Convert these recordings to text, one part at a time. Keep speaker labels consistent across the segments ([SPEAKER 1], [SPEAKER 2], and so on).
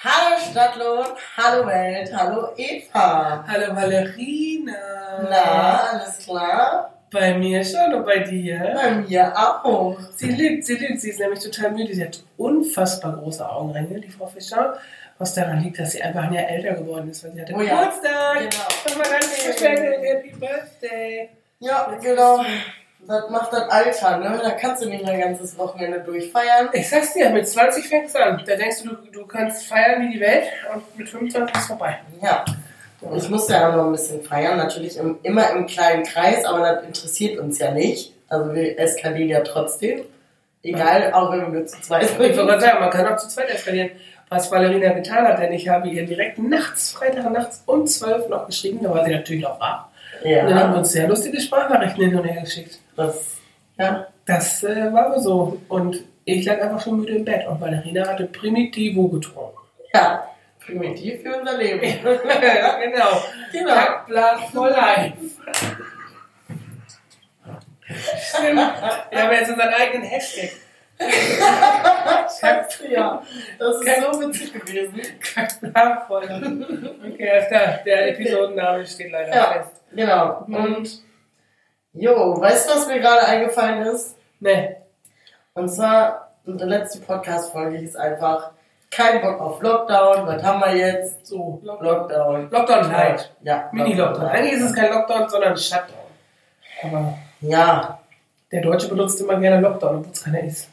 [SPEAKER 1] Hallo Stadtlohn, hallo Welt, hallo Eva.
[SPEAKER 2] Hallo Valerina.
[SPEAKER 1] Na, alles klar?
[SPEAKER 2] Bei mir schon und bei dir?
[SPEAKER 1] Bei mir auch.
[SPEAKER 2] Sie lügt, sie lügt. Sie ist nämlich total müde. Sie hat unfassbar große Augenringe, die Frau Fischer. Was daran liegt, dass sie einfach ein Jahr älter geworden ist, weil sie hatte
[SPEAKER 1] Oh ja.
[SPEAKER 2] Geburtstag.
[SPEAKER 1] Genau.
[SPEAKER 2] Nochmal ganz. Happy Birthday.
[SPEAKER 1] Ja, genau. Das macht das Alter, ne? Da kannst du nicht ein ganzes Wochenende durchfeiern.
[SPEAKER 2] Ich sag's dir, mit 20 fängst du an. Da denkst du, du, du kannst feiern wie die Welt und mit 25 ist vorbei.
[SPEAKER 1] Ja. Ich musste ja auch noch ein bisschen feiern, natürlich im, immer im kleinen Kreis, aber das interessiert uns ja nicht. Also wir eskalieren ja trotzdem. Egal, auch wenn wir zu zweit
[SPEAKER 2] Ich wollte
[SPEAKER 1] sind.
[SPEAKER 2] sagen, man kann auch zu zweit eskalieren. Was Valerina getan hat, denn ich habe ihr direkt nachts, Freitag nachts um 12 noch geschrieben, da war sie natürlich noch wach. Und dann haben wir
[SPEAKER 1] Ja,
[SPEAKER 2] uns sehr lustige Sprachnachrichten hin und her geschickt.
[SPEAKER 1] das, ja.
[SPEAKER 2] Das äh, war so. Und ich lag einfach schon müde im Bett und Valerina hatte Primitivo getrunken.
[SPEAKER 1] Ja, primitiv für unser Leben.
[SPEAKER 2] ja, genau.
[SPEAKER 1] Genau.
[SPEAKER 2] Kackblatt for life. Stimmt. Wir haben jetzt unseren eigenen Hashtag.
[SPEAKER 1] Scheiße, ja. Das ist so witzig gewesen.
[SPEAKER 2] Kackblatt for life. Okay, alles klar. Der Episodenname steht leider
[SPEAKER 1] Ja,
[SPEAKER 2] fest.
[SPEAKER 1] Genau. Und, jo, weißt du, was mir gerade eingefallen ist?
[SPEAKER 2] Nee.
[SPEAKER 1] Und zwar, unsere letzte Podcast-Folge hieß einfach, kein Bock auf Lockdown, was haben wir jetzt?
[SPEAKER 2] So.
[SPEAKER 1] Lockdown.
[SPEAKER 2] Lockdown Light.
[SPEAKER 1] Ja.
[SPEAKER 2] Mini-Lockdown. Eigentlich ist es kein Lockdown, sondern Shutdown. Aber
[SPEAKER 1] Ja,
[SPEAKER 2] der Deutsche benutzt immer gerne Lockdown, obwohl es keiner ist.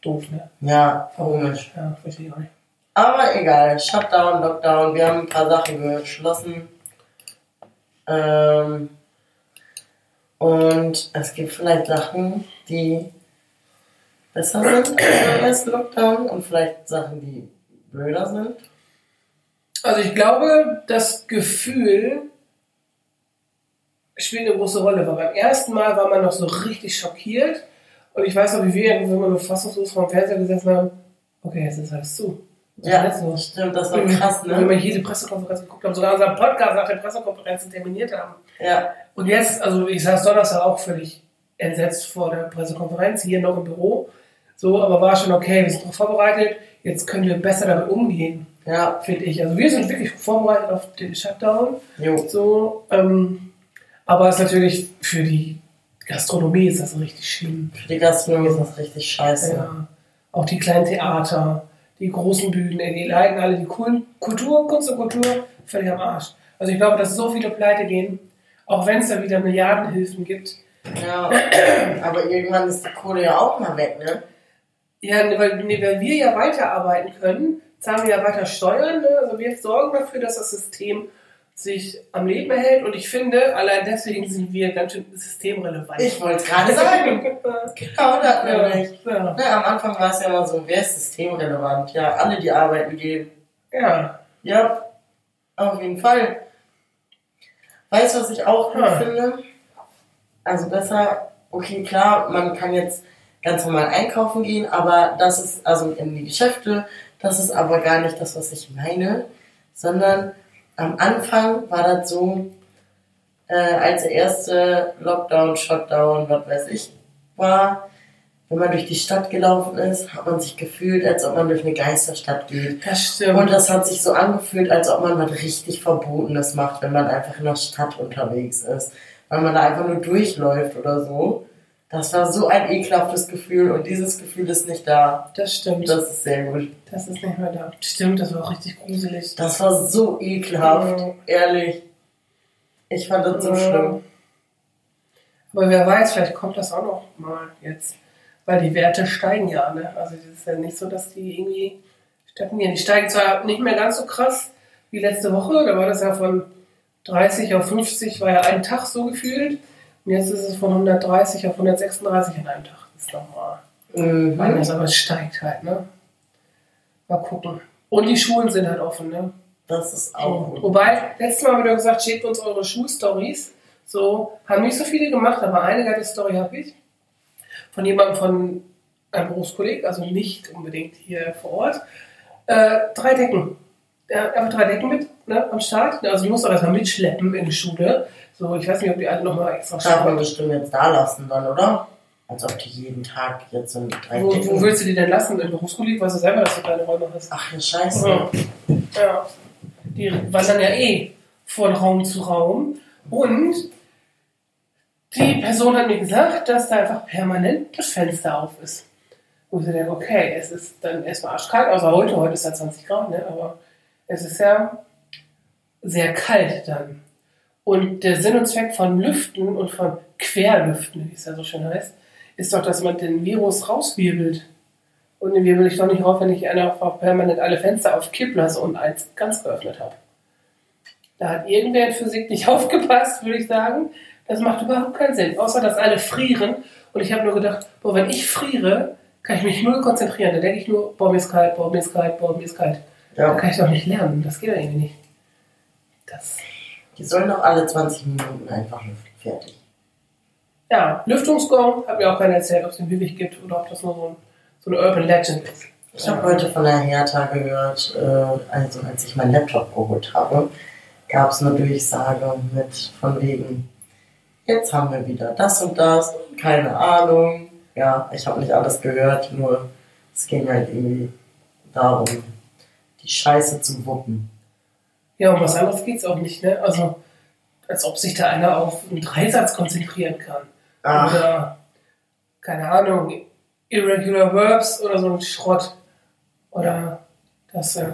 [SPEAKER 2] Doof, ne?
[SPEAKER 1] ja, komisch.
[SPEAKER 2] Ja, verstehe ich auch nicht.
[SPEAKER 1] Aber egal, Shutdown, Lockdown, wir haben ein paar Sachen geschlossen. Ähm, und es gibt vielleicht Sachen, die besser sind als der erste Lockdown und vielleicht Sachen, die blöder sind.
[SPEAKER 2] Also ich glaube, das Gefühl spielt eine große Rolle, weil beim ersten Mal war man noch so richtig schockiert und ich weiß noch, wie wir, wenn wir nur fassungslos vor dem Fernseher gesessen haben, okay, jetzt ist alles zu.
[SPEAKER 1] Ja,
[SPEAKER 2] los?
[SPEAKER 1] stimmt, das war krass,
[SPEAKER 2] Wenn wir
[SPEAKER 1] ne?
[SPEAKER 2] jede Pressekonferenz geguckt haben, sogar unseren Podcast nach der Pressekonferenz terminiert haben.
[SPEAKER 1] Ja,
[SPEAKER 2] Und jetzt, also ich saß Donnerstag auch völlig entsetzt vor der Pressekonferenz, hier noch im Büro. So, aber war schon okay, wir sind darauf vorbereitet, jetzt können wir besser damit umgehen,
[SPEAKER 1] ja,
[SPEAKER 2] finde ich. Also wir sind wirklich vorbereitet auf den Shutdown.
[SPEAKER 1] jo.
[SPEAKER 2] So, ähm, aber es ist natürlich für die Gastronomie ist das richtig schlimm.
[SPEAKER 1] Für die Gastronomie ist das richtig scheiße.
[SPEAKER 2] Ja. Auch die kleinen Theater, die großen Bühnen, ey, die leiden alle die Kul- Kultur, Kunst und Kultur völlig am Arsch. Also ich glaube, dass so viele pleite gehen, auch wenn es da wieder Milliardenhilfen gibt.
[SPEAKER 1] Ja, aber irgendwann ist die Kohle ja auch mal weg, ne?
[SPEAKER 2] Ja, ne, weil, ne, weil wir ja weiterarbeiten können, zahlen wir ja weiter Steuern. Ne? Also wir sorgen dafür, dass das System sich am Leben erhält. Und ich finde, allein deswegen sind wir ganz schön systemrelevant.
[SPEAKER 1] Ich wollte es gerade sagen. Genau das
[SPEAKER 2] ja,
[SPEAKER 1] nämlich.
[SPEAKER 2] ja.
[SPEAKER 1] Ja, am Anfang war es ja immer so, wer ist systemrelevant? Ja, alle, die arbeiten gehen.
[SPEAKER 2] ja.
[SPEAKER 1] Ja, auf jeden Fall. Weißt du, was ich auch gut
[SPEAKER 2] Hm.
[SPEAKER 1] finde? Also besser, okay, klar, man kann jetzt ganz normal einkaufen gehen, aber das ist, also in die Geschäfte, das ist aber gar nicht das, was ich meine, sondern am Anfang war das so, äh, als der erste Lockdown, Shutdown, was weiß ich, war, wenn man durch die Stadt gelaufen ist, hat man sich gefühlt, als ob man durch eine Geisterstadt geht.
[SPEAKER 2] Das stimmt.
[SPEAKER 1] Und das hat sich so angefühlt, als ob man was richtig Verbotenes macht, wenn man einfach in der Stadt unterwegs ist. Weil man da einfach nur durchläuft oder so. Das war so ein ekelhaftes Gefühl und dieses Gefühl ist nicht da.
[SPEAKER 2] das stimmt.
[SPEAKER 1] Das ist sehr gut.
[SPEAKER 2] Das ist nicht mehr da. Stimmt, das war auch richtig gruselig.
[SPEAKER 1] Das war so ekelhaft,
[SPEAKER 2] Ja.
[SPEAKER 1] ehrlich. Ich fand das so
[SPEAKER 2] Ja.
[SPEAKER 1] schlimm.
[SPEAKER 2] Aber wer weiß, vielleicht kommt das auch noch mal jetzt. Weil die Werte steigen ja, ne? Also es ist ja nicht so, dass die irgendwie stagnieren. Die steigen zwar nicht mehr ganz so krass wie letzte Woche, da war das ja von 30 auf 50, war ja ein Tag so gefühlt. Und jetzt ist es von 130 auf 136 an einem Tag. Das ist nochmal
[SPEAKER 1] Mhm.
[SPEAKER 2] anders, aber es steigt halt, ne? Mal gucken. Und die Schulen sind halt offen, ne?
[SPEAKER 1] Das ist auch gut.
[SPEAKER 2] Wobei, letztes Mal haben wir gesagt, schickt uns eure Schulstories. So, haben nicht so viele gemacht, aber eine geile Story habe ich. Von jemandem von einem Berufskolleg, also nicht unbedingt hier vor Ort. Äh, drei Decken. Ja, einfach drei Decken mit ne, am Start. Also die musst du auch erstmal mitschleppen in die Schule. So, ich weiß nicht, ob die alle nochmal extra
[SPEAKER 1] Darf man bestimmt jetzt da lassen dann, oder? Als ob die jeden Tag jetzt so ein drei
[SPEAKER 2] Wo, wo
[SPEAKER 1] Decken-
[SPEAKER 2] willst du die denn lassen? Im Berufskolleg weißt du selber, dass du kleine Räume hast.
[SPEAKER 1] Ach, ja, scheiße.
[SPEAKER 2] Ja. ja. Die wandern ja eh von Raum zu Raum. Und die Person hat mir gesagt, dass da einfach permanent das Fenster auf ist. Wo ich denke, okay, es ist dann erstmal arschkalt, außer heute, heute ist ja 20 Grad, ne? aber es ist ja sehr kalt dann. Und der Sinn und Zweck von Lüften und von Querlüften, wie es ja so schön heißt, ist doch, dass man den Virus rauswirbelt. Und den wirbel ich doch nicht rauf, wenn ich einfach permanent alle Fenster auf Kipp lasse und eins ganz geöffnet habe. Da hat irgendwer in Physik nicht aufgepasst, würde ich sagen. Das macht überhaupt keinen Sinn. Außer, dass alle frieren. Und ich habe nur gedacht, boah, wenn ich friere, kann ich mich null konzentrieren. Da denke ich nur, boah, mir ist kalt, boah, mir ist kalt, boah, mir ist kalt. Da
[SPEAKER 1] Ja.
[SPEAKER 2] kann ich doch nicht lernen. Das geht ja irgendwie nicht. Das,
[SPEAKER 1] Die sollen doch alle 20 Minuten einfach lüften. Fertig.
[SPEAKER 2] ja, Lüftungsgong, hat mir auch keiner erzählt, ob es den wirklich gibt oder ob das nur so, ein, so eine Urban Legend ist.
[SPEAKER 1] Ich habe heute von der Hertha gehört, äh, also als ich meinen Laptop geholt habe, gab es eine Durchsage mit von wegen, jetzt haben wir wieder das und das, keine Ahnung. Ja, ich habe nicht alles gehört, nur es ging halt irgendwie darum, die Scheiße zu wuppen.
[SPEAKER 2] Ja, um was anderes geht es auch nicht, ne? Also, als ob sich da einer auf einen Dreisatz konzentrieren kann.
[SPEAKER 1] Ach,
[SPEAKER 2] Oder, keine Ahnung, Irregular Verbs oder so ein Schrott. Oder das äh,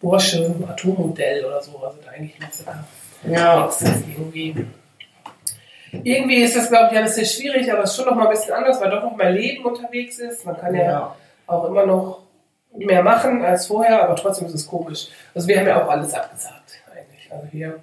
[SPEAKER 2] Borsche Atommodell oder so. Also da eigentlich noch sogar
[SPEAKER 1] ja,
[SPEAKER 2] das irgendwie. Irgendwie ist das, glaube ich, alles sehr schwierig, aber es ist schon noch mal ein bisschen anders, weil doch noch mehr Leben unterwegs ist. Man kann ja
[SPEAKER 1] ja.
[SPEAKER 2] auch immer noch mehr machen als vorher, aber trotzdem ist es komisch. Also wir haben ja auch alles abgesagt eigentlich. Also hier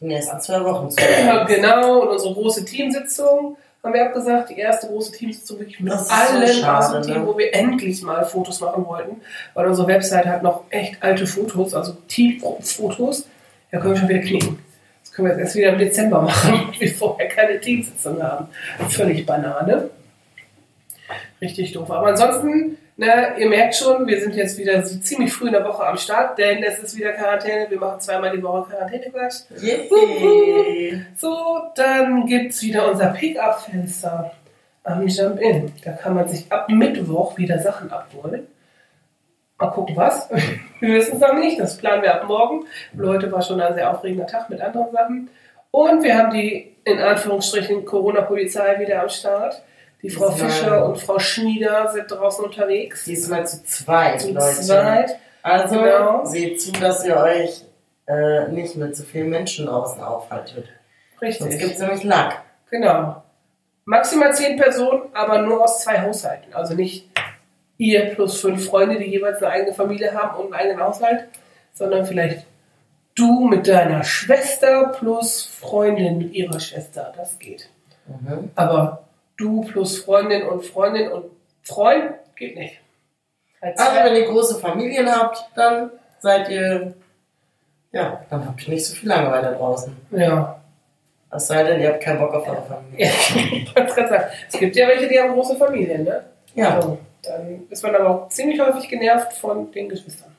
[SPEAKER 1] Die nächsten zwei Wochen zu.
[SPEAKER 2] genau und unsere große Teamsitzung haben wir abgesagt. Die erste große Teamsitzung wirklich mit
[SPEAKER 1] Das ist so
[SPEAKER 2] allen aus
[SPEAKER 1] schade,
[SPEAKER 2] dem Team,
[SPEAKER 1] ne?
[SPEAKER 2] wo wir endlich mal Fotos machen wollten, weil unsere Website hat noch echt alte Fotos, also Teamfotos. Da können wir schon wieder knicken. Das können wir jetzt erst wieder im Dezember machen, weil wir vorher keine Teamsitzung haben. Völlig Banane. Richtig doof. Aber ansonsten, ne, ihr merkt schon, wir sind jetzt wieder ziemlich früh in der Woche am Start, denn es ist wieder Quarantäne. Wir machen zweimal die Woche Quarantäne gleich.
[SPEAKER 1] Yay.
[SPEAKER 2] So, dann gibt es wieder unser Pick-up-Fenster am Jump-In. Da kann man sich ab Mittwoch wieder Sachen abholen. Mal gucken, was. Wir wissen es noch nicht. Das planen wir ab morgen. Leute, war schon ein sehr aufregender Tag mit anderen Sachen. Und wir haben die, in Anführungsstrichen, Corona-Polizei wieder am Start. Die Frau
[SPEAKER 1] Ja.
[SPEAKER 2] Fischer und Frau Schnieder sind draußen unterwegs.
[SPEAKER 1] Diesmal zu zweit,
[SPEAKER 2] Zu
[SPEAKER 1] Leute.
[SPEAKER 2] zweit.
[SPEAKER 1] Also
[SPEAKER 2] Genau.
[SPEAKER 1] seht zu, dass ihr euch äh, nicht mit so vielen Menschen draußen aufhaltet. Sonst
[SPEAKER 2] Richtig.
[SPEAKER 1] gibt es nämlich Lack.
[SPEAKER 2] Genau. Maximal zehn Personen, aber nur aus zwei Haushalten. Also nicht ihr plus fünf Freunde, die jeweils eine eigene Familie haben und einen eigenen Haushalt, sondern vielleicht du mit deiner Schwester plus Freundin mit ihrer Schwester. Das geht.
[SPEAKER 1] Mhm.
[SPEAKER 2] Aber du plus Freundin und Freundin und Freund geht nicht. Halt
[SPEAKER 1] Also
[SPEAKER 2] zwei-
[SPEAKER 1] wenn ihr große Familien habt, dann seid ihr, ja, dann habt ihr nicht so viel Langeweile draußen.
[SPEAKER 2] ja.
[SPEAKER 1] Es sei denn, ihr habt keinen Bock auf eure Familie.
[SPEAKER 2] ja. Ich sagen, es gibt ja welche, die haben große Familien, ne?
[SPEAKER 1] Ja,
[SPEAKER 2] So, dann ist man aber auch ziemlich häufig genervt von den Geschwistern.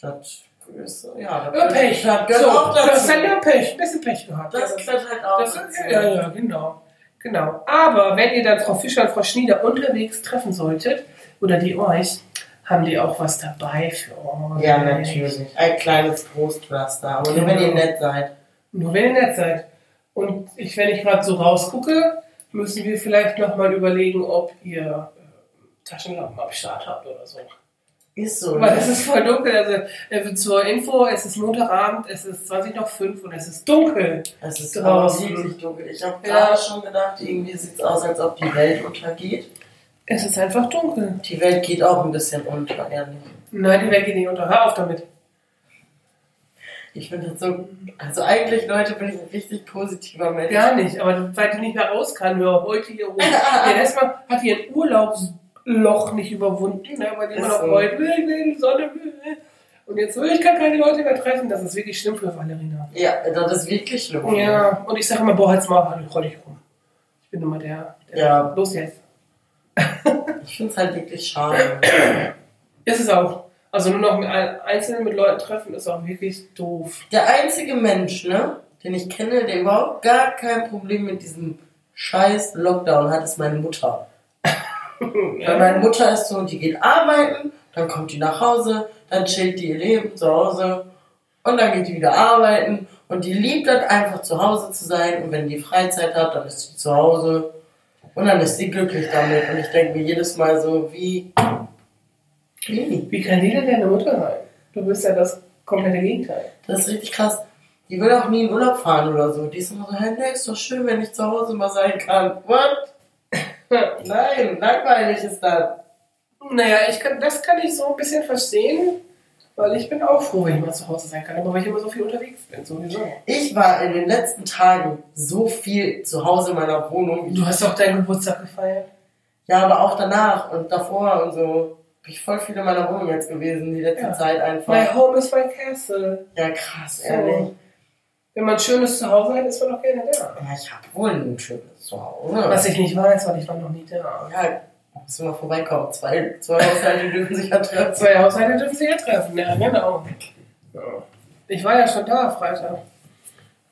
[SPEAKER 1] das ist, ja,
[SPEAKER 2] Ja, Pech.
[SPEAKER 1] Das
[SPEAKER 2] so, das ist halt ja Pech. Ein bisschen Pech gehabt.
[SPEAKER 1] Das
[SPEAKER 2] ja,
[SPEAKER 1] gehört halt auch
[SPEAKER 2] das, ja, ja, genau. Genau. Aber wenn ihr dann Frau Fischer und Frau Schnieder unterwegs treffen solltet, oder die euch, haben die auch was dabei für euch.
[SPEAKER 1] Ja, natürlich. Ein kleines Trostpflaster. Aber nur wenn ihr
[SPEAKER 2] Genau.
[SPEAKER 1] nett seid.
[SPEAKER 2] Nur wenn ihr nett seid. Und ich, wenn ich gerade so rausgucke, müssen wir vielleicht nochmal überlegen, ob ihr äh, Taschenlampen am Start habt oder so.
[SPEAKER 1] Ist so.
[SPEAKER 2] Weil
[SPEAKER 1] ne?
[SPEAKER 2] es ist voll dunkel. Also äh, zur Info, es ist Montagabend, es ist 20 nach 5 und es ist dunkel.
[SPEAKER 1] Es ist
[SPEAKER 2] draußen.
[SPEAKER 1] dunkel. Ich habe
[SPEAKER 2] Ja.
[SPEAKER 1] gerade schon gedacht, irgendwie sieht es aus, als ob die Welt untergeht.
[SPEAKER 2] Es ist einfach dunkel.
[SPEAKER 1] Die Welt geht auch ein bisschen unter, ehrlich.
[SPEAKER 2] Nein, die Welt geht nicht unter. Hör auf damit.
[SPEAKER 1] Ich finde das so. Also eigentlich, Leute, bin ich ein richtig positiver Mensch.
[SPEAKER 2] Gar nicht. Aber weil die nicht mehr raus kann, ja, heute hier rum. Ja, erstmal hat die ein Urlaubsloch nicht überwunden, ne, weil die immer noch
[SPEAKER 1] so.
[SPEAKER 2] heult. Will, will, Sonne, will, will. Und jetzt so, ich kann keine Leute mehr treffen. Das ist wirklich schlimm für Valerina.
[SPEAKER 1] Ja, das ist wirklich schlimm.
[SPEAKER 2] Ja, und ich sage immer, boah, halt's mal, roll dich rum. Ich bin immer der, der
[SPEAKER 1] Ja.
[SPEAKER 2] los jetzt.
[SPEAKER 1] Ich finde es halt wirklich schade.
[SPEAKER 2] Ist es auch. Also nur noch mit ein- einzeln mit Leuten treffen ist auch wirklich doof.
[SPEAKER 1] Der einzige Mensch, ne, den ich kenne, der überhaupt gar kein Problem mit diesem scheiß Lockdown hat, ist meine Mutter. Weil meine Mutter ist so, die geht arbeiten, dann kommt die nach Hause, dann chillt die ihr Leben zu Hause und dann geht die wieder arbeiten und die liebt das einfach zu Hause zu sein und wenn die Freizeit hat, dann ist sie zu Hause und dann ist sie glücklich damit und ich denke mir jedes Mal so, wie, wie?
[SPEAKER 2] Wie kann die denn deine Mutter sein? Du bist ja das komplette Gegenteil.
[SPEAKER 1] Das ist richtig krass. Die will auch nie in Urlaub fahren oder so. Die ist immer so, hey, nee, ist doch schön, wenn ich zu Hause mal sein kann. What? Nein, langweilig ist das.
[SPEAKER 2] Naja, ich kann, das kann ich so ein bisschen verstehen, weil ich bin auch froh, wenn ich mal zu Hause sein kann, aber weil ich immer so viel unterwegs bin, sowieso.
[SPEAKER 1] Ich war in den letzten Tagen so viel zu Hause in meiner Wohnung.
[SPEAKER 2] Du hast auch deinen Geburtstag gefeiert.
[SPEAKER 1] Ja, aber auch danach und davor und so. Bin ich voll viel in meiner Wohnung jetzt gewesen, die letzte
[SPEAKER 2] Ja.
[SPEAKER 1] Zeit
[SPEAKER 2] My
[SPEAKER 1] einfach.
[SPEAKER 2] home is my castle.
[SPEAKER 1] Ja, krass,
[SPEAKER 2] So.
[SPEAKER 1] ehrlich.
[SPEAKER 2] Wenn man ein schönes Zuhause hat, ist man doch gerne da.
[SPEAKER 1] Ja, ich habe wohl ein schönes Zuhause.
[SPEAKER 2] Was ich nicht weiß, weil ich war noch nie da.
[SPEAKER 1] Ja, muss mal vorbeikommen. Zwei, zwei Haushalte dürfen sich ja treffen.
[SPEAKER 2] Zwei Haushalte dürfen sich ja treffen, ja, genau. Ja. Ich war ja schon da, Freitag.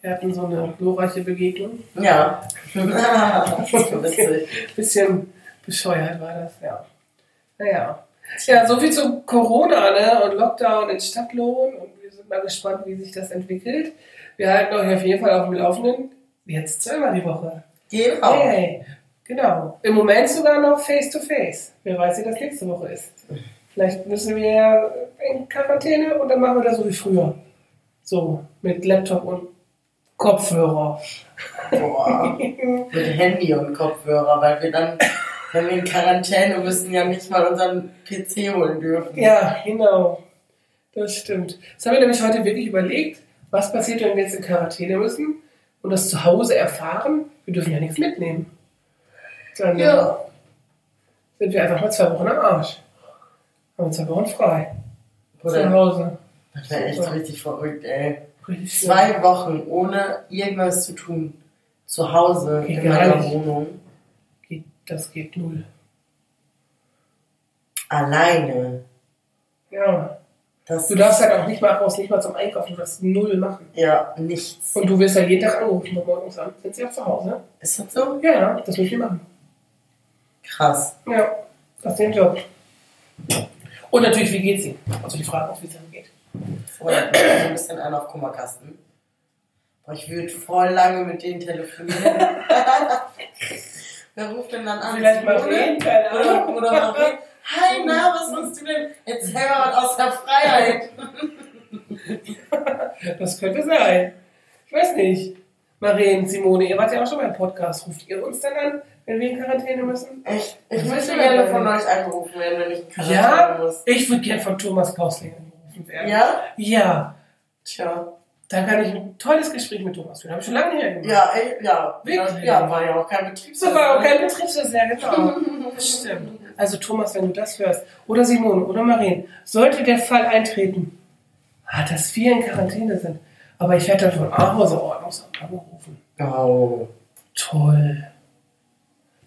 [SPEAKER 2] Wir hatten so eine glorreiche Begegnung.
[SPEAKER 1] Ja. das ist so witzig.
[SPEAKER 2] Bisschen bescheuert war das, ja. Naja. Ja, so viel zu Corona ne? und Lockdown in Stadtlohn. Und wir sind mal gespannt, wie sich das entwickelt. Wir halten euch auf jeden Fall auf dem Laufenden. Jetzt zweimal die Woche.
[SPEAKER 1] Genau.
[SPEAKER 2] Hey, genau. Im Moment sogar noch face-to-face. Wer weiß, wie das nächste Woche ist. Vielleicht müssen wir ja in Quarantäne und dann machen wir das so wie früher. So, mit Laptop und Kopfhörer.
[SPEAKER 1] Boah. Mit Handy und Kopfhörer, weil wir dann, wenn wir in Quarantäne müssen, ja nicht mal unseren PC holen dürfen.
[SPEAKER 2] Ja, genau. Das stimmt. Das haben wir nämlich heute wirklich überlegt, was passiert, wenn wir jetzt in Quarantäne müssen und das zu Hause erfahren. Wir dürfen ja nichts mitnehmen. Dann
[SPEAKER 1] Ja.
[SPEAKER 2] sind wir einfach mal zwei Wochen am Arsch. Haben wir zwei Wochen frei. Zu
[SPEAKER 1] Oder,
[SPEAKER 2] Hause.
[SPEAKER 1] das wäre echt richtig verrückt, ey.
[SPEAKER 2] Richtig.
[SPEAKER 1] Zwei Wochen ohne irgendwas zu tun. Zu Hause
[SPEAKER 2] Geht
[SPEAKER 1] in meiner
[SPEAKER 2] nicht.
[SPEAKER 1] Wohnung.
[SPEAKER 2] Geht, das geht null.
[SPEAKER 1] Alleine.
[SPEAKER 2] Ja.
[SPEAKER 1] Das
[SPEAKER 2] Du darfst halt auch nicht mal raus, nicht mal zum Einkaufen, du darfst null machen.
[SPEAKER 1] Ja, nichts.
[SPEAKER 2] Und du wirst ja jeden Tag angerufen von morgens an. Sind sie auch zu Hause?
[SPEAKER 1] Ist das so?
[SPEAKER 2] Ja, das müssen wir machen.
[SPEAKER 1] Krass.
[SPEAKER 2] Ja, das ist den Job. Und natürlich, wie geht's ihm? Also die Frage auch, wie es ihm geht.
[SPEAKER 1] Oder so ein bisschen einen auf Kummerkasten. Boah, ich würde voll lange mit denen telefonieren. Wer ruft denn dann an?
[SPEAKER 2] Vielleicht mal reden, keine
[SPEAKER 1] Oder,
[SPEAKER 2] Ahnung.
[SPEAKER 1] oder mal reden. Hi, na, was machst du denn? Erzähl mal was aus der Freiheit.
[SPEAKER 2] Das könnte sein. Ich weiß nicht. Maren, Simone, ihr wart ja auch schon beim Podcast. Ruft ihr uns dann an, wenn wir in Quarantäne müssen?
[SPEAKER 1] Echt? Ich
[SPEAKER 2] Das
[SPEAKER 1] möchte gerne von euch angerufen werden, wenn ich in Quarantäne
[SPEAKER 2] Ja,
[SPEAKER 1] muss.
[SPEAKER 2] ich würde gern von Thomas Kausling angerufen werden.
[SPEAKER 1] Ja?
[SPEAKER 2] Ja,
[SPEAKER 1] Tja.
[SPEAKER 2] da kann ich ein tolles Gespräch mit Thomas führen. Habe ich schon lange nicht mehr gemacht.
[SPEAKER 1] Ja, ja.
[SPEAKER 2] Wirklich?
[SPEAKER 1] Ja, war ja auch kein Betriebs.
[SPEAKER 2] Das war auch kein Betriebsfest, ja genau. Stimmt. Also Thomas, wenn du das hörst, oder Simone oder Maren, sollte der Fall eintreten, ah, dass wir in Quarantäne sind, aber ich werde dann von Ahauser Ordnungsamt angerufen.
[SPEAKER 1] Oh.
[SPEAKER 2] Toll.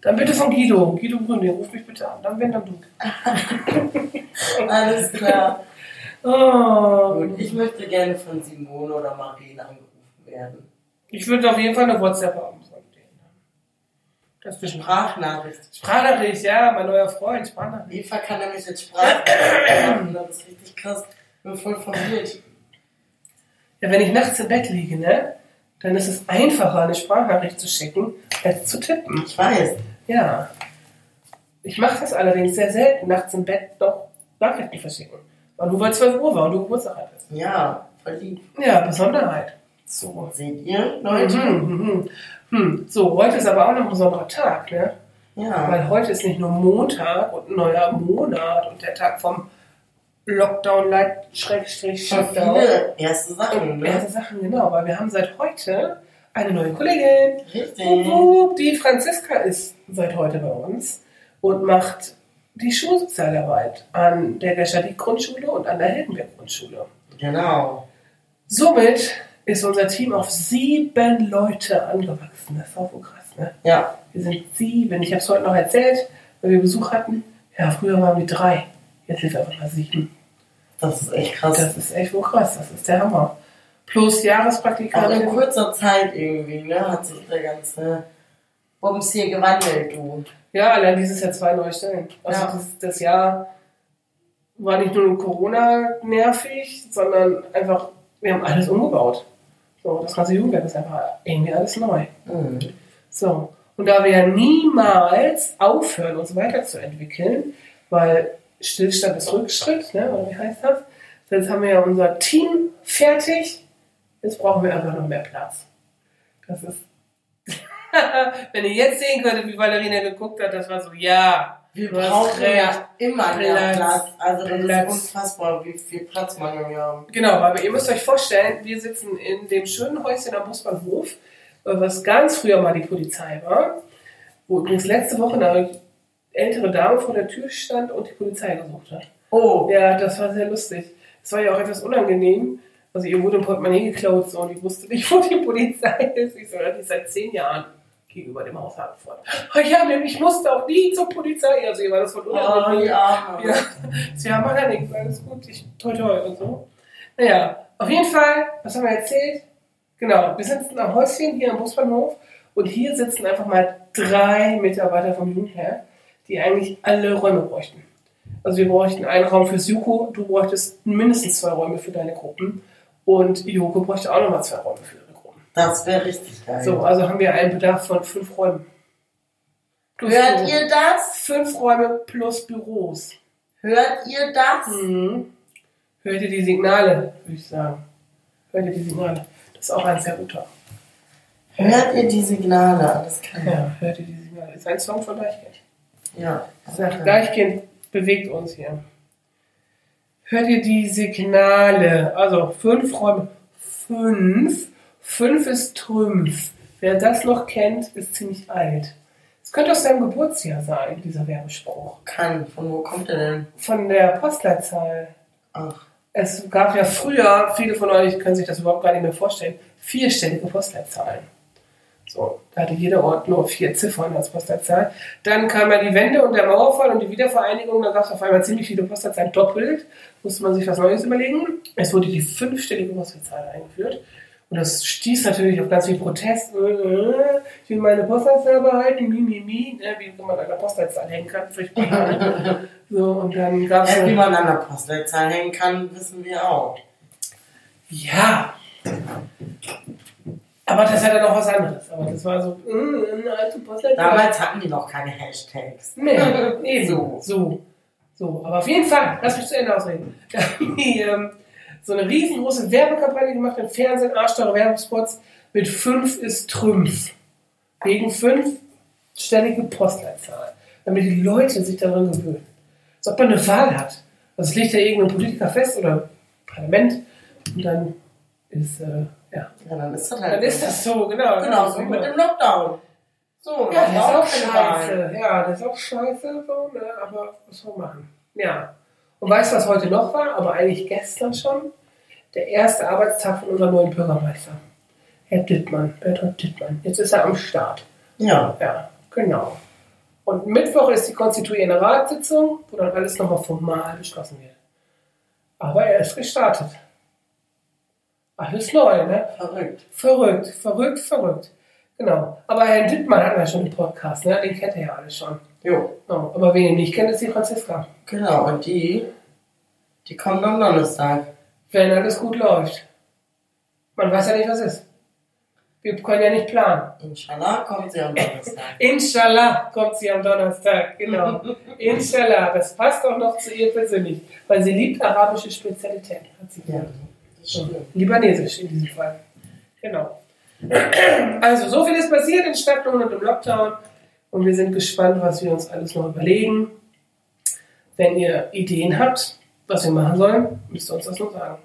[SPEAKER 2] Dann bitte von Guido. Guido Gründing, ruf mich bitte an. Dann wenn dann du.
[SPEAKER 1] Alles klar.
[SPEAKER 2] Oh.
[SPEAKER 1] Gut, ich möchte gerne von Simone oder Marien angerufen werden.
[SPEAKER 2] Ich würde auf jeden Fall eine WhatsApp haben Das ist
[SPEAKER 1] Sprachnachricht.
[SPEAKER 2] Sprachnachricht, ja, mein neuer Freund, Sprachnachricht.
[SPEAKER 1] Eva kann nämlich jetzt Sprachnachricht. Das ist richtig krass. Ich bin voll verwirrt.
[SPEAKER 2] Ja, wenn ich nachts im Bett liege, ne, dann ist es einfacher, eine Sprachnachricht zu schicken, als zu tippen.
[SPEAKER 1] Ich weiß.
[SPEAKER 2] Ja. Ich mache das allerdings sehr selten, nachts im Bett noch Nachrichten verschicken. Weil nur weil 12 Uhr war und du Geburtstag hattest.
[SPEAKER 1] Ja, verliebt.
[SPEAKER 2] Ja, Besonderheit. So.
[SPEAKER 1] Seht ihr, Leute?
[SPEAKER 2] Mhm, mhm. Hm. So, heute ist aber auch noch ein besonderer Tag, ne?
[SPEAKER 1] Ja.
[SPEAKER 2] Weil heute ist nicht nur Montag und ein neuer Monat und der Tag vom Lockdown, Light, Schrägstrich, Shutdown.
[SPEAKER 1] viele erste Sachen, ne?
[SPEAKER 2] erste Sachen, genau, weil wir haben seit heute eine neue Kollegin.
[SPEAKER 1] Richtig.
[SPEAKER 2] Wupp, Die Franziska ist seit heute bei uns und macht die Schulsozialarbeit an der Geschadik Grundschule und an der Heldenberg Grundschule.
[SPEAKER 1] Genau.
[SPEAKER 2] Somit ist unser Team auf sieben Leute angewachsen. Das ist auch so krass, ne?
[SPEAKER 1] Ja.
[SPEAKER 2] Wir sind sieben. Ich habe es heute noch erzählt, weil wir Besuch hatten. Ja, früher waren wir drei. Jetzt sind wir einfach mal sieben.
[SPEAKER 1] Das ist echt krass.
[SPEAKER 2] Das ist echt wohl krass. Das ist der Hammer. Plus
[SPEAKER 1] Auch in kurzer Zeit irgendwie, ne, hat sich der ganze Bums hier gewandelt, du.
[SPEAKER 2] Ja, allein dieses Jahr zwei neue Stellen. Also
[SPEAKER 1] Ja.
[SPEAKER 2] das, das Jahr war nicht nur Corona nervig, sondern einfach, wir haben alles umgebaut. So, das ganze Jugendwerk ist einfach irgendwie alles neu.
[SPEAKER 1] Mhm.
[SPEAKER 2] So. Und da wir ja niemals aufhören, uns weiterzuentwickeln, weil Stillstand ist Rückschritt, ne? oder wie heißt das? Jetzt haben wir ja unser Team fertig. Jetzt brauchen wir einfach noch mehr Platz. Das ist. Wenn ihr jetzt sehen könntet, wie Valerina geguckt hat, das war so, ja.
[SPEAKER 1] Wir
[SPEAKER 2] du
[SPEAKER 1] brauchen ja immer mehr
[SPEAKER 2] Platz.
[SPEAKER 1] Platz. Also das
[SPEAKER 2] Platz.
[SPEAKER 1] ist unfassbar, wie viel Platz man hier haben.
[SPEAKER 2] Genau, aber ihr müsst euch vorstellen, wir sitzen in dem schönen Häuschen am Busbahnhof, äh, was ganz früher mal die Polizei war, wo übrigens letzte Woche eine ältere Dame vor der Tür stand und die Polizei gesucht hat.
[SPEAKER 1] Oh,
[SPEAKER 2] Ja, das war sehr lustig. Es war ja auch etwas unangenehm. Also ihr wurde ein Portemonnaie geklaut so, und ich wusste nicht, wo die Polizei ist. Ich so, die ist seit zehn Jahren gegenüber dem Haus angefordert. Oh ja, ich musste auch nie zur Polizei. Also ihr war das von
[SPEAKER 1] oh
[SPEAKER 2] unangenehm.
[SPEAKER 1] die Arme.
[SPEAKER 2] Ja, sie haben alle nichts, alles gut, ich, toi toi und so. Naja, auf jeden Fall, was haben wir erzählt? Genau, wir sitzen am Häuschen hier am Busbahnhof und hier sitzen einfach mal drei Mitarbeiter vom Jugendherr, die eigentlich alle Räume bräuchten. Also wir bräuchten einen Raum fürs Juko, du bräuchtest mindestens zwei Räume für deine Gruppen und Joko bräuchte auch nochmal zwei Räume für.
[SPEAKER 1] Das wäre richtig geil.
[SPEAKER 2] So, also haben wir einen Bedarf von fünf Räumen. Plus
[SPEAKER 1] Hört
[SPEAKER 2] Büro.
[SPEAKER 1] ihr das?
[SPEAKER 2] Fünf Räume plus Büros.
[SPEAKER 1] Hört ihr das?
[SPEAKER 2] Mhm. Hört ihr die Signale, würde ich sagen. Hört ihr die Signale. Das ist auch ein sehr guter.
[SPEAKER 1] Hört ihr die Signale? Alles klar.
[SPEAKER 2] Ja, hört ihr die Signale. Ist ein Song von Deichkind.
[SPEAKER 1] Ja.
[SPEAKER 2] Das sagt, Deichkind bewegt uns hier. Hört ihr die Signale? Also fünf Räume. Fünf. Fünf ist Trümpf. Wer das noch kennt, ist ziemlich alt. Es könnte aus seinem Geburtsjahr sein, dieser Werbespruch.
[SPEAKER 1] Kann. Von wo kommt er denn?
[SPEAKER 2] Von der Postleitzahl.
[SPEAKER 1] Ach.
[SPEAKER 2] Es gab ja früher, viele von euch können sich das überhaupt gar nicht mehr vorstellen, vierstellige Postleitzahlen. So, da hatte jeder Ort nur vier Ziffern als Postleitzahl. Dann kam ja die Wende und der Mauerfall und die Wiedervereinigung, da gab es auf einmal ziemlich viele Postleitzahlen doppelt. Musste man sich was Neues überlegen. Es wurde die fünfstellige Postleitzahl eingeführt. Und das stieß natürlich auf ganz viel Protest. Äh, äh, Ich will meine Postleitzahl behalten, mi, mi, mi. Ne, Wie man an der Postleitzahl hängen kann? So, und dann gab es.
[SPEAKER 1] Ja, wie man an der Postleitzahl hängen kann, wissen wir auch.
[SPEAKER 2] Ja. Aber das ist ja dann noch was anderes. Aber das war so, äh, eine alte Postleitzahl.
[SPEAKER 1] Damals hatten die noch keine Hashtags.
[SPEAKER 2] Nee, eben.
[SPEAKER 1] So.
[SPEAKER 2] So. So. Aber auf jeden Fall, lass mich zu Ende ausreden. Ähm, so eine riesengroße Werbekampagne gemacht im Fernsehen, arschteure Werbespots mit 5 ist Trümpf. Wegen fünfstellige Postleitzahl. Damit die Leute sich daran gewöhnen. Als ob man eine Wahl hat. Also es legt ja irgendein Politiker fest oder Parlament und dann ist, äh, ja.
[SPEAKER 1] Ja, dann ist das halt.
[SPEAKER 2] Dann ist das so, genau.
[SPEAKER 1] Genau, so mit dem Lockdown. So,
[SPEAKER 2] Ja,
[SPEAKER 1] das
[SPEAKER 2] ist auch scheiße. Ja, das ist auch scheiße, so, ne? aber was soll man machen? Ja. Und weißt du, was heute noch war? Aber eigentlich gestern schon? Der erste Arbeitstag von unserem neuen Bürgermeister. Herr Dittmann, Bertolt Dittmann. Jetzt ist er am Start.
[SPEAKER 1] Ja,
[SPEAKER 2] Ja, genau. Und Mittwoch ist die konstituierende Ratssitzung, wo dann alles nochmal formal beschlossen wird. Aber er ist gestartet. Alles neu, ne?
[SPEAKER 1] verrückt.
[SPEAKER 2] Verrückt, verrückt, verrückt. Genau. Aber Herrn Dittmann hat ja schon einen Podcast, ne? Den kennt er ja alle schon.
[SPEAKER 1] Jo,
[SPEAKER 2] Genau. Aber wen ihr nicht kennt, ist die Franziska.
[SPEAKER 1] genau. Und die, die kommt am Donnerstag.
[SPEAKER 2] Wenn alles gut läuft. Man weiß ja nicht, was ist. Wir können ja nicht planen.
[SPEAKER 1] Inshallah kommt sie am Donnerstag.
[SPEAKER 2] Inshallah kommt sie am Donnerstag, genau. Inshallah, das passt auch noch zu ihr persönlich, weil sie liebt arabische Spezialitäten, hat sie
[SPEAKER 1] ja.
[SPEAKER 2] Libanesisch in diesem Fall. Genau. Also, so viel ist passiert in Stadtlohn und im Lockdown. Und wir sind gespannt, was wir uns alles noch überlegen. Wenn ihr Ideen habt, was wir machen sollen, müsst ihr uns das nur sagen.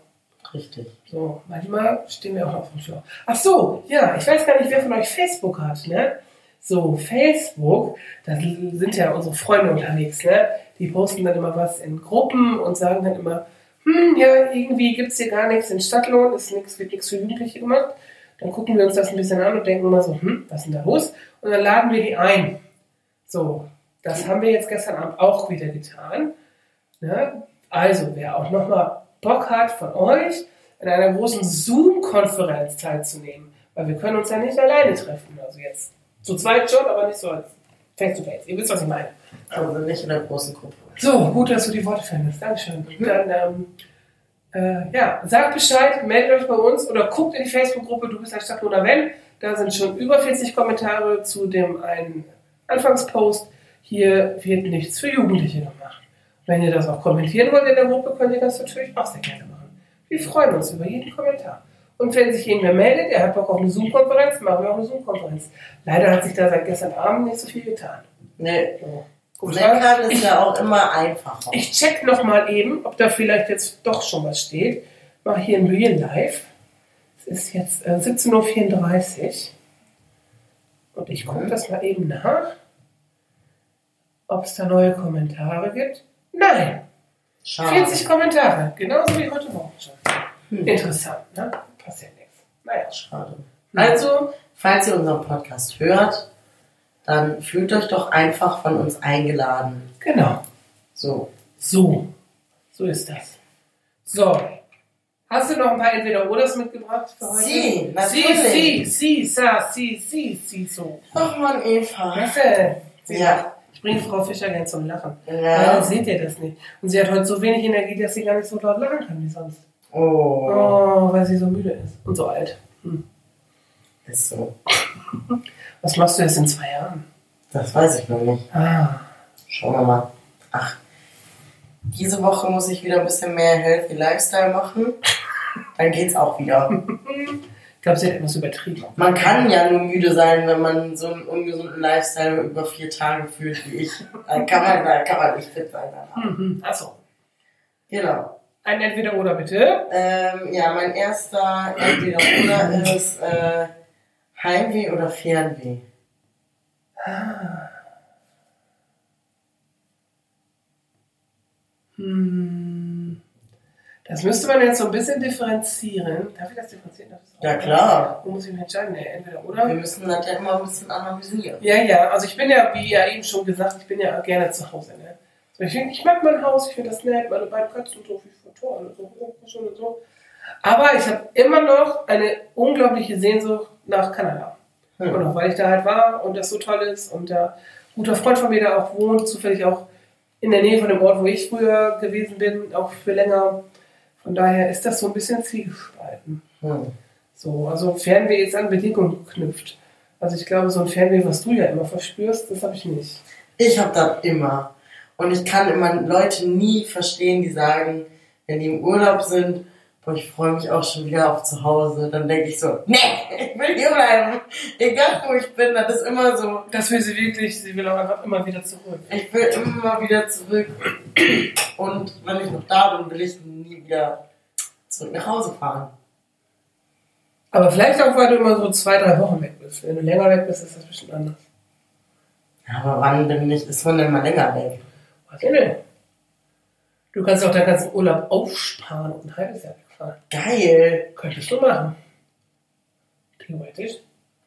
[SPEAKER 1] Richtig.
[SPEAKER 2] So, manchmal stehen wir auch auf dem Schlauch. Ach so, ja, ich weiß gar nicht, wer von euch Facebook hat, ne? So, Facebook, da sind ja unsere Freunde unterwegs, ne? Die posten dann immer was in Gruppen und sagen dann immer, hm, ja, irgendwie gibt's hier gar nichts in Stadtlohn, ist nichts, wird nichts für Jugendliche gemacht. Dann gucken wir uns das ein bisschen an und denken immer so, hm, was ist denn da los? Und dann laden wir die ein. So, das haben wir jetzt gestern Abend auch wieder getan. Ne? Also, wer auch nochmal Bock hat von euch, in einer großen Zoom-Konferenz teilzunehmen, weil wir können uns ja nicht alleine treffen. Also jetzt zu zweit schon, aber nicht so als face-to-face. Ihr wisst, was ich meine.
[SPEAKER 1] Also nicht in der großen Gruppe.
[SPEAKER 2] So, gut, dass du die Worte findest. Dankeschön. Mhm. Dann, ähm, äh, ja, sagt Bescheid, meldet euch bei uns oder guckt in die Facebook-Gruppe Du bist ein Stadtlohner Wenn. Da sind schon über 40 Kommentare zu dem einen Anfangspost. Hier wird nichts für Jugendliche gemacht. Wenn ihr das auch kommentieren wollt in der Gruppe, könnt ihr das natürlich auch sehr gerne machen. Wir freuen uns über jeden Kommentar. Und wenn sich irgendwer meldet, er hat Bock auf eine Zoom-Konferenz, machen wir auch eine Zoom-Konferenz. Leider hat sich da seit gestern Abend nicht so viel getan.
[SPEAKER 1] Nee. So. Meckern ist ja auch immer einfacher.
[SPEAKER 2] Ich check noch mal eben, ob da vielleicht jetzt doch schon was steht. Mach hier ein Real Life. Es ist jetzt äh, 17.34 Uhr. Und ich gucke das mal eben nach, ob es da neue Kommentare gibt. Nein! Schade. 40 Kommentare, genauso wie heute Morgen schon. Hm. Interessant, ne? Passiert nichts. Naja.
[SPEAKER 1] Schade. Also, falls ihr unseren Podcast hört, dann fühlt euch doch einfach von uns eingeladen.
[SPEAKER 2] Genau.
[SPEAKER 1] So.
[SPEAKER 2] So. So ist das. So. Hast du noch ein paar Entweder-Oders mitgebracht für heute?
[SPEAKER 1] Sie,
[SPEAKER 2] natürlich. Sie, sie, sa, sie, sie, sie, so.
[SPEAKER 1] Ach man, Eva.
[SPEAKER 2] Denn?
[SPEAKER 1] Ja.
[SPEAKER 2] Ich bringe Frau Fischer gern zum Lachen.
[SPEAKER 1] Ja.
[SPEAKER 2] Leider seht ihr das nicht. Und sie hat heute so wenig Energie, dass sie gar nicht so laut lachen kann wie sonst.
[SPEAKER 1] Oh.
[SPEAKER 2] Oh, weil sie so müde ist. Und so alt. Hm.
[SPEAKER 1] Ist so.
[SPEAKER 2] Was machst du jetzt in zwei Jahren?
[SPEAKER 1] Das weiß ich noch nicht.
[SPEAKER 2] Ah.
[SPEAKER 1] Schauen wir mal. Ach, diese Woche muss ich wieder ein bisschen mehr Healthy Lifestyle machen. Dann geht's auch wieder.
[SPEAKER 2] Ich glaube, sie hat etwas übertrieben.
[SPEAKER 1] Man kann ja nur müde sein, wenn man so einen ungesunden Lifestyle über vier Tage fühlt wie ich. Dann kann man, dann kann man nicht fit sein.
[SPEAKER 2] Mhm. Achso.
[SPEAKER 1] Genau.
[SPEAKER 2] Ein Entweder-Oder bitte.
[SPEAKER 1] Ähm, ja, mein erster Entweder-Oder ist äh, Heimweh oder Fernweh.
[SPEAKER 2] Ah. Hm. Das müsste man jetzt so ein bisschen differenzieren. Darf ich das differenzieren?
[SPEAKER 1] Ja, klar.
[SPEAKER 2] Wo muss ich mich entscheiden? Nee, entweder oder.
[SPEAKER 1] Wir müssen das ja immer ein bisschen analysieren.
[SPEAKER 2] Ja, ja. Also ich bin ja, wie ja eben schon gesagt, ich bin ja gerne zu Hause. Ne? So, ich, ich mag mein Haus, ich finde das nett, meine beiden Katzen so viel Tor und so, und so. Aber ich habe immer noch eine unglaubliche Sehnsucht nach Kanada. Hm. Immer noch, weil ich da halt war und das so toll ist und da ein guter Freund von mir da auch wohnt, zufällig auch in der Nähe von dem Ort, wo ich früher gewesen bin, auch für länger. Von daher ist das so ein bisschen zielgespalten.
[SPEAKER 1] Hm.
[SPEAKER 2] So, also Fernweh ist an Bedingungen geknüpft. Also ich glaube, so ein Fernweh, was du ja immer verspürst, das habe ich nicht.
[SPEAKER 1] Ich habe das immer. Und ich kann immer Leute nie verstehen, die sagen, wenn die im Urlaub sind, boah, ich freue mich auch schon wieder auf zu Hause, dann denke ich so, nee, ich will hier bleiben. Egal wo ich bin, das ist immer so.
[SPEAKER 2] Das will sie wirklich, sie will auch einfach immer wieder zurück.
[SPEAKER 1] Ich will immer wieder zurück. Und wenn ich noch da bin, will ich nie wieder zurück nach Hause fahren.
[SPEAKER 2] Aber vielleicht auch, weil du immer so zwei, drei Wochen weg bist. Wenn du länger weg bist, ist das bestimmt anders.
[SPEAKER 1] Aber wann bin ich, ist man denn mal länger weg?
[SPEAKER 2] Was denn? Du kannst auch deinen ganzen Urlaub aufsparen und ein halbes Jahr wegfahren.
[SPEAKER 1] Geil!
[SPEAKER 2] Könntest du machen. Theoretisch.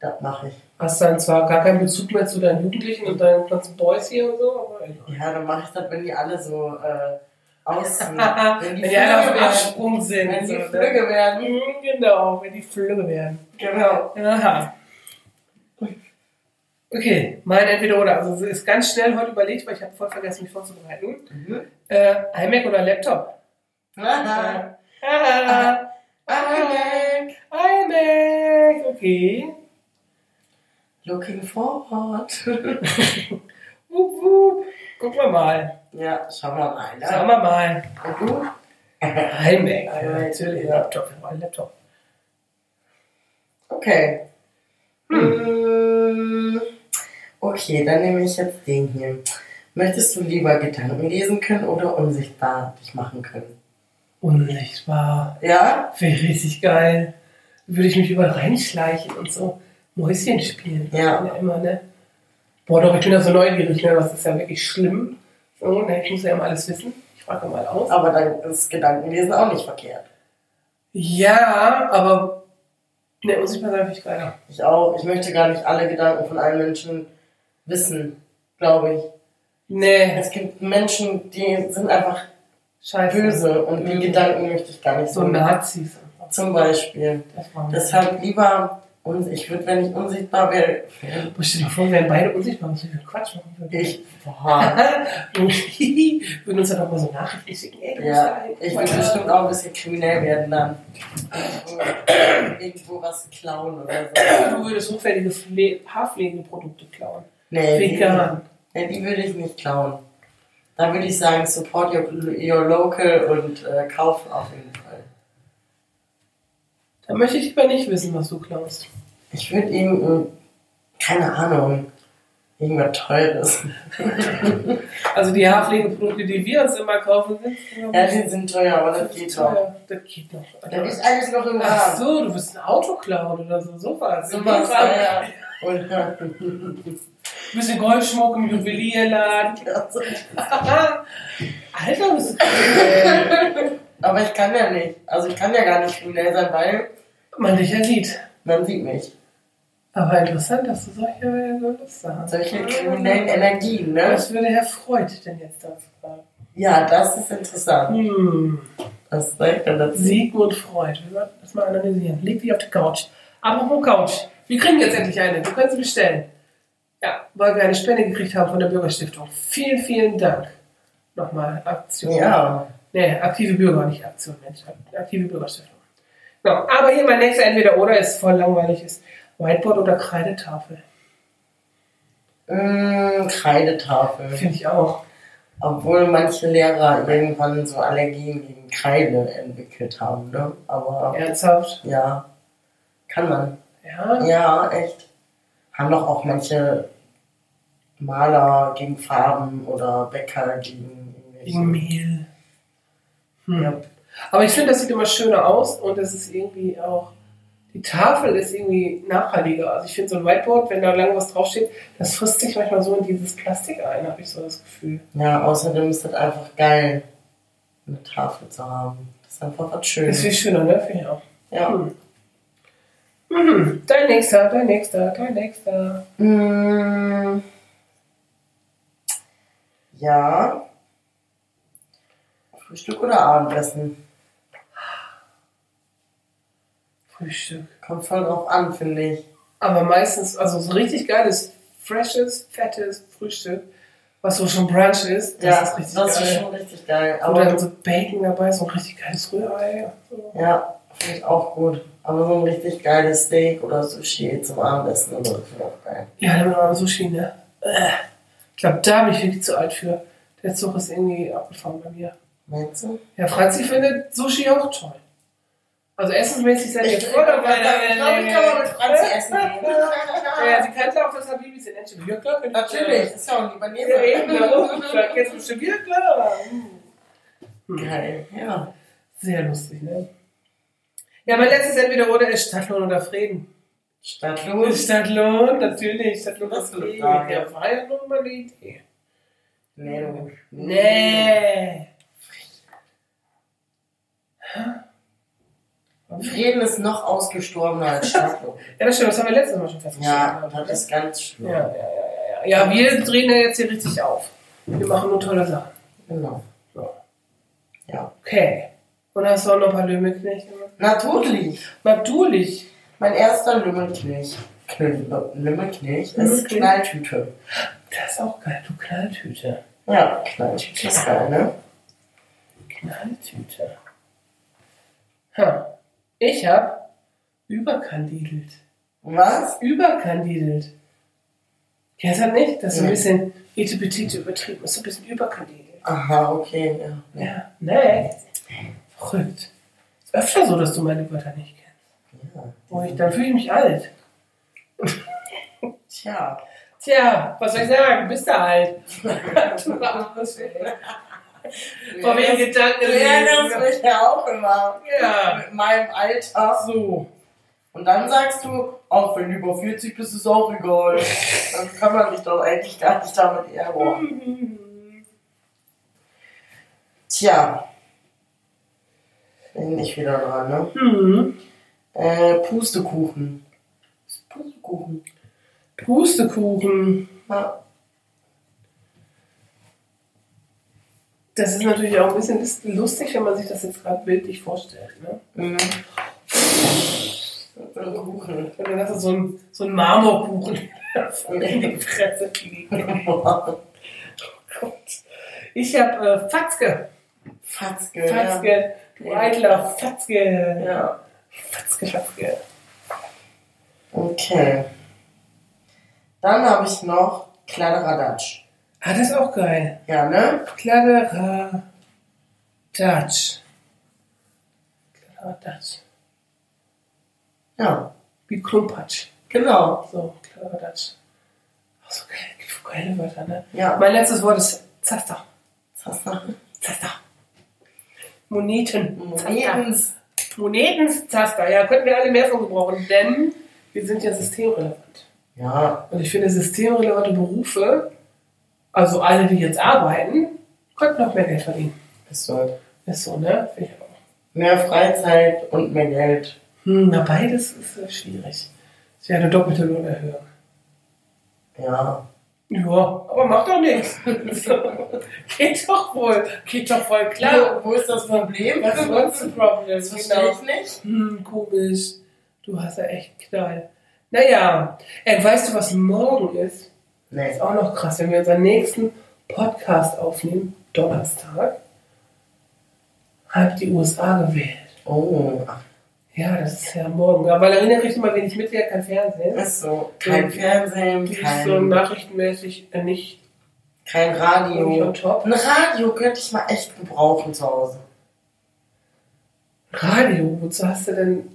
[SPEAKER 1] Das mache ich.
[SPEAKER 2] Hast dann zwar gar keinen Bezug mehr zu deinen Jugendlichen und deinen ganzen Boys hier und so, aber egal.
[SPEAKER 1] Ja, dann mache ich das, wenn die alle so äh, aus
[SPEAKER 2] wenn die, alle auf dem Absprung sind.
[SPEAKER 1] Wenn die
[SPEAKER 2] so, ne?
[SPEAKER 1] Flügge werden.
[SPEAKER 2] Mhm, Genau, wenn die Flügge werden.
[SPEAKER 1] Genau.
[SPEAKER 2] Aha. Okay, mein Entweder-Oder. Also es ist ganz schnell heute überlegt, weil ich habe voll vergessen, mich vorzubereiten.
[SPEAKER 1] Mhm.
[SPEAKER 2] Äh, iMac oder Laptop?
[SPEAKER 1] Haha.
[SPEAKER 2] Ah,
[SPEAKER 1] iMac.
[SPEAKER 2] iMac, okay.
[SPEAKER 1] Looking forward.
[SPEAKER 2] Wup, wup. Gucken wir mal.
[SPEAKER 1] ja, schauen wir mal. Ne?
[SPEAKER 2] Schauen wir mal.
[SPEAKER 1] Und du?
[SPEAKER 2] iMac, ja, natürlich. Laptop, wir Laptop.
[SPEAKER 1] Okay. Hm. Okay, dann nehme ich jetzt den hier. Möchtest du lieber Gedanken lesen können oder unsichtbar dich machen können?
[SPEAKER 2] Unsichtbar.
[SPEAKER 1] Ja?
[SPEAKER 2] Wäre richtig geil. Würde ich mich überall reinschleichen und so Mäuschen spielen.
[SPEAKER 1] Ja.
[SPEAKER 2] Kann immer, ne? Boah, doch, ich bin da so neugierig, ne? Das ist ja wirklich schlimm. So, ne? Ich muss ja immer alles wissen. Ich frage mal aus.
[SPEAKER 1] Aber dann ist Gedankenlesen auch nicht verkehrt.
[SPEAKER 2] Ja, aber ne, unsichtbar sein finde ich geiler.
[SPEAKER 1] Ich auch. Ich möchte gar nicht alle Gedanken von allen Menschen wissen, glaube ich.
[SPEAKER 2] Nee,
[SPEAKER 1] Es gibt Menschen, die sind einfach
[SPEAKER 2] scheiße.
[SPEAKER 1] böse und die
[SPEAKER 2] Mhm.
[SPEAKER 1] Gedanken möchte ich gar nicht
[SPEAKER 2] So
[SPEAKER 1] so.
[SPEAKER 2] Nazis.
[SPEAKER 1] Zum Beispiel. Deshalb lieber, und ich würde, wenn ich unsichtbar wäre,
[SPEAKER 2] Boah, stell dir vor, wir wären beide unsichtbar, was wir für Quatsch machen würden.
[SPEAKER 1] ich, boah,
[SPEAKER 2] würden uns dann auch mal so Nachrichten schicken. Ey, du musst
[SPEAKER 1] ja,
[SPEAKER 2] da
[SPEAKER 1] ich würde bestimmt auch ein bisschen kriminell werden dann. Irgendwo was klauen oder so.
[SPEAKER 2] Du würdest hochwertige Pfle Haarpflegeprodukte klauen.
[SPEAKER 1] Nee, die,
[SPEAKER 2] Vegan.
[SPEAKER 1] nee, die würde ich nicht klauen. Da würde ich sagen, support your, your local und äh, kaufen auf jeden Fall.
[SPEAKER 2] Da möchte ich lieber nicht wissen, was du klaust.
[SPEAKER 1] Ich würde ihm, äh, keine Ahnung, irgendwas Teures.
[SPEAKER 2] Also die Haarpflegeprodukte, die wir uns immer kaufen, sind
[SPEAKER 1] Ja, die sind teuer, aber das geht doch.
[SPEAKER 2] Das geht noch.
[SPEAKER 1] Das ist alles noch im
[SPEAKER 2] Ach
[SPEAKER 1] Rahmen.
[SPEAKER 2] so, du bist ein Auto klauen oder so, sowas.
[SPEAKER 1] Sowas,
[SPEAKER 2] Ja. Ein bisschen Goldschmuck im Juwelierladen. Alter, bist du kriminell.
[SPEAKER 1] aber ich kann ja nicht. Also ich kann ja gar nicht kriminell sein, weil
[SPEAKER 2] Man dich ja sieht.
[SPEAKER 1] man sieht mich.
[SPEAKER 2] Aber interessant, dass du solche so Lust hast.
[SPEAKER 1] Solche kriminellen Energien, ne?
[SPEAKER 2] Was würde Herr Freud denn jetzt dazu sagen?
[SPEAKER 1] Ja, das ist interessant.
[SPEAKER 2] Hm.
[SPEAKER 1] Was sagt er dazu?
[SPEAKER 2] Sigmund Freud. Wir werden das mal analysieren. Leg dich auf die Couch. Apropos Couch. Wir kriegen jetzt endlich eine. Du kannst sie bestellen. Ja, weil wir eine Spende gekriegt haben von der Bürgerstiftung. Vielen, vielen Dank. Nochmal Aktion.
[SPEAKER 1] Ja.
[SPEAKER 2] Nee, aktive Bürger, nicht Aktion, Mensch. Aktive Bürgerstiftung. Genau. Aber hier mein nächster Entweder-Oder ist voll langweilig. Ist Whiteboard oder Kreidetafel.
[SPEAKER 1] Mm, Kreidetafel.
[SPEAKER 2] Finde ich auch.
[SPEAKER 1] Obwohl manche Lehrer irgendwann so Allergien gegen Kreide entwickelt haben, ne? Aber
[SPEAKER 2] Ernsthaft.
[SPEAKER 1] ja, kann man.
[SPEAKER 2] Ja.
[SPEAKER 1] Ja, echt. Haben doch auch manche Maler gegen Farben oder Bäcker gegen
[SPEAKER 2] Gegen. Mehl. Hm.
[SPEAKER 1] Ja.
[SPEAKER 2] Aber ich finde, das sieht immer schöner aus und es ist irgendwie auch, die Tafel ist irgendwie nachhaltiger. Also ich finde so ein Whiteboard, wenn da lange was draufsteht, das frisst sich manchmal so in dieses Plastik ein, habe ich so das Gefühl.
[SPEAKER 1] ja, außerdem ist das einfach geil, eine Tafel zu haben. Das ist einfach was
[SPEAKER 2] Das ist
[SPEAKER 1] Schönes.
[SPEAKER 2] viel schöner, ne? Finde ich auch.
[SPEAKER 1] Ja.
[SPEAKER 2] Hm. Mhm. Dein nächster, dein nächster, dein nächster.
[SPEAKER 1] Mm. Ja. Frühstück oder Abendessen?
[SPEAKER 2] Frühstück.
[SPEAKER 1] Kommt voll drauf an, finde ich.
[SPEAKER 2] Aber meistens, also so richtig geiles, freshes, fettes Frühstück, was so schon Brunch ist, das
[SPEAKER 1] ja,
[SPEAKER 2] ist richtig
[SPEAKER 1] das
[SPEAKER 2] geil.
[SPEAKER 1] ist schon richtig geil.
[SPEAKER 2] Dann
[SPEAKER 1] Aber
[SPEAKER 2] so Bacon dabei so ein richtig geiles Rührei.
[SPEAKER 1] Ja, finde ich auch gut. Aber so ein richtig geiles Steak oder Sushi zum Abendessen oder so finde ich auch geil.
[SPEAKER 2] Ja, dann noch Sushi, ne? Äh. Ich glaube, da bin ich wirklich zu alt für. Der Zug ist irgendwie abgefahren bei mir.
[SPEAKER 1] Meinst du?
[SPEAKER 2] Ja, Franzi findet Sushi auch toll. Also essensmäßig seid ihr voll dabei.
[SPEAKER 1] ich glaube, ich kann mal mit Franzi essen gehen.
[SPEAKER 2] Ja, sie kannte auch das Habibis in Enschede. Ja, klar, könnte ich-
[SPEAKER 1] Natürlich, ist ja auch ein
[SPEAKER 2] Ja, eben. Sag jetzt bestimmt, ja, klar. Hm.
[SPEAKER 1] Geil, ja.
[SPEAKER 2] Sehr lustig, ne? Ja, mein letztes Entweder-Oder ist Stadtlohn oder Frieden.
[SPEAKER 1] Stadtlohn.
[SPEAKER 2] Stadtlohn, natürlich. Stadtlohn
[SPEAKER 1] Das
[SPEAKER 2] ist
[SPEAKER 1] eine. Frage.
[SPEAKER 2] Ja, war ja nur mal eine Idee.
[SPEAKER 1] Nee.
[SPEAKER 2] Nee.
[SPEAKER 1] Frieden ist noch ausgestorbener als Stadtlohn.
[SPEAKER 2] Ja, das stimmt, das haben wir letztes Mal schon festgestellt.
[SPEAKER 1] ja, das ist ganz schlimm.
[SPEAKER 2] ja, ja, ja, ja, ja. Ja, wir drehen ja jetzt hier richtig auf. Wir machen nur tolle Sachen.
[SPEAKER 1] Genau.
[SPEAKER 2] Ja.
[SPEAKER 1] Ja.
[SPEAKER 2] Okay. Und hast du auch noch ein paar Lümmelknechte?
[SPEAKER 1] Natürlich.
[SPEAKER 2] Natürlich.
[SPEAKER 1] Mein erster Lümmelknilch. Knüll- Lümmelknilch ist? Knalltüte.
[SPEAKER 2] Das ist auch geil, du Knalltüte.
[SPEAKER 1] Ja, Knalltüte ist geil, ne?
[SPEAKER 2] Knalltüte. Ha. Ich hab überkandidelt.
[SPEAKER 1] Was?
[SPEAKER 2] Überkandidelt. Kennst du das nicht? Das ist so ein bisschen etipetite übertrieben. ist so ein bisschen überkandidelt.
[SPEAKER 1] Aha, okay, ja.
[SPEAKER 2] Ja, nee. Verrückt. Ist öfter so, dass du meine Wörter nicht kennst.
[SPEAKER 1] Ja.
[SPEAKER 2] Oh, ich, dann fühle ich mich alt.
[SPEAKER 1] Tja.
[SPEAKER 2] Tja, was soll ich sagen? Bist du alt. du armes. Vor wegen Gedanken.
[SPEAKER 1] Du mich ja auch immer.
[SPEAKER 2] Ja.
[SPEAKER 1] Mit meinem Alter.
[SPEAKER 2] So.
[SPEAKER 1] Und dann sagst du, auch wenn du über 40 bist, ist auch egal. Dann kann man dich doch eigentlich gar nicht damit ärgern. Tja. Bin ich wieder dran, ne?
[SPEAKER 2] Mhm.
[SPEAKER 1] Äh, Pustekuchen. Ist Pustekuchen?
[SPEAKER 2] Pustekuchen.
[SPEAKER 1] Ja.
[SPEAKER 2] Das ist natürlich auch ein bisschen lustig, wenn man sich das jetzt gerade bildlich vorstellt. Ne?
[SPEAKER 1] Mhm. So ein Kuchen.
[SPEAKER 2] Und dann hast du so einen, so einen Marmorkuchen in die Fresse fliegt. Oh Gott. Ich habe äh, Fatzke.
[SPEAKER 1] Fatzke.
[SPEAKER 2] Fatzke. Du eitler Fatzke.
[SPEAKER 1] Ja. Ja.
[SPEAKER 2] Fatzke, Fatzke.
[SPEAKER 1] Okay. Dann habe ich noch Kladderadatsch.
[SPEAKER 2] Ah, das ist auch geil.
[SPEAKER 1] Ja, ne?
[SPEAKER 2] Kladderadatsch. Kladderadatsch.
[SPEAKER 1] Ja.
[SPEAKER 2] Wie Klumpatsch.
[SPEAKER 1] Genau.
[SPEAKER 2] So, Kladderadatsch. Ach so geil, gibt so geile Wörter, ne?
[SPEAKER 1] Ja.
[SPEAKER 2] Mein letztes Wort ist Zaster.
[SPEAKER 1] Zaster.
[SPEAKER 2] Zaster. Moneten.
[SPEAKER 1] Monetens.
[SPEAKER 2] Monetenszaster. Ja, könnten wir alle mehr von gebrauchen, denn wir sind ja systemrelevant.
[SPEAKER 1] Ja.
[SPEAKER 2] Und ich finde, systemrelevante Berufe, also alle, die jetzt arbeiten, könnten noch mehr Geld verdienen.
[SPEAKER 1] Ist so.
[SPEAKER 2] Ist so, ne? Finde ich auch.
[SPEAKER 1] Mehr Freizeit und mehr Geld.
[SPEAKER 2] Hm, na, beides ist schwierig. Es wäre eine doppelte Lohnerhöhung.
[SPEAKER 1] Ja.
[SPEAKER 2] Ja, aber macht doch nichts. Geht doch wohl. Geht doch voll klar.
[SPEAKER 1] Wo, wo ist das Problem?
[SPEAKER 2] Was ist the problem?
[SPEAKER 1] Das verstehe ich nicht.
[SPEAKER 2] Hm, komisch. Du hast ja echt Knall. Naja, äh, weißt du, was morgen ist?
[SPEAKER 1] Nee.
[SPEAKER 2] Ist auch noch krass, wenn wir unseren nächsten Podcast aufnehmen, Donnerstag, hat die USA gewählt.
[SPEAKER 1] Oh.
[SPEAKER 2] Ja, das ist ja morgen. Aber Valerina kriegt immer wenig mit, kein Fernsehen.
[SPEAKER 1] Ist so. Kein Fernsehen,
[SPEAKER 2] Die ist
[SPEAKER 1] kein,
[SPEAKER 2] so nachrichtenmäßig äh, nicht
[SPEAKER 1] kein Radio. Ein Radio könnte ich mal echt gebrauchen zu Hause.
[SPEAKER 2] Radio, wozu hast du denn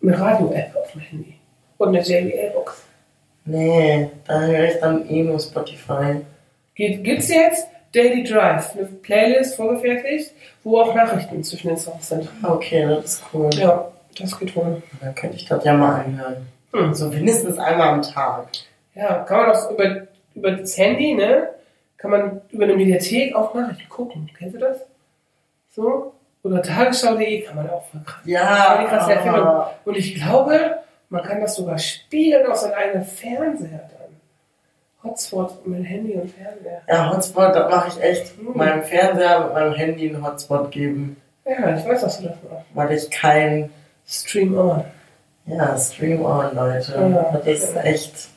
[SPEAKER 2] eine Radio-App auf dem Handy? Und eine JBL-Box?
[SPEAKER 1] Nee, da höre ich dann eh nur Spotify.
[SPEAKER 2] Geht, gibt's jetzt Daily Drive, eine Playlist vorgefertigt, wo auch Nachrichten zwischen den Songs sind.
[SPEAKER 1] Okay, das ist cool.
[SPEAKER 2] Ja, das geht wohl.
[SPEAKER 1] Dann könnte ich das ja mal anhören.
[SPEAKER 2] Hm.
[SPEAKER 1] So mindestens einmal am Tag.
[SPEAKER 2] Ja, kann man auch über, über das Handy, ne? Kann man über eine Mediathek auch Nachrichten gucken. Kennst du das? So? Oder tagesschau.de kann man auch krass. Erfindung.
[SPEAKER 1] Ja,
[SPEAKER 2] Und ich glaube, man kann das sogar spielen auf seinen eigenen Fernseher dann. Hotspot mit Handy und Fernseher.
[SPEAKER 1] ja, Hotspot, das mache ich echt.
[SPEAKER 2] Hm.
[SPEAKER 1] Meinem Fernseher mit meinem Handy einen Hotspot geben,
[SPEAKER 2] Ja, ich weiß, dass du das machst.
[SPEAKER 1] weil ich kein
[SPEAKER 2] Stream on.
[SPEAKER 1] Ja, Stream On, Leute.
[SPEAKER 2] Ja.
[SPEAKER 1] Das ist echt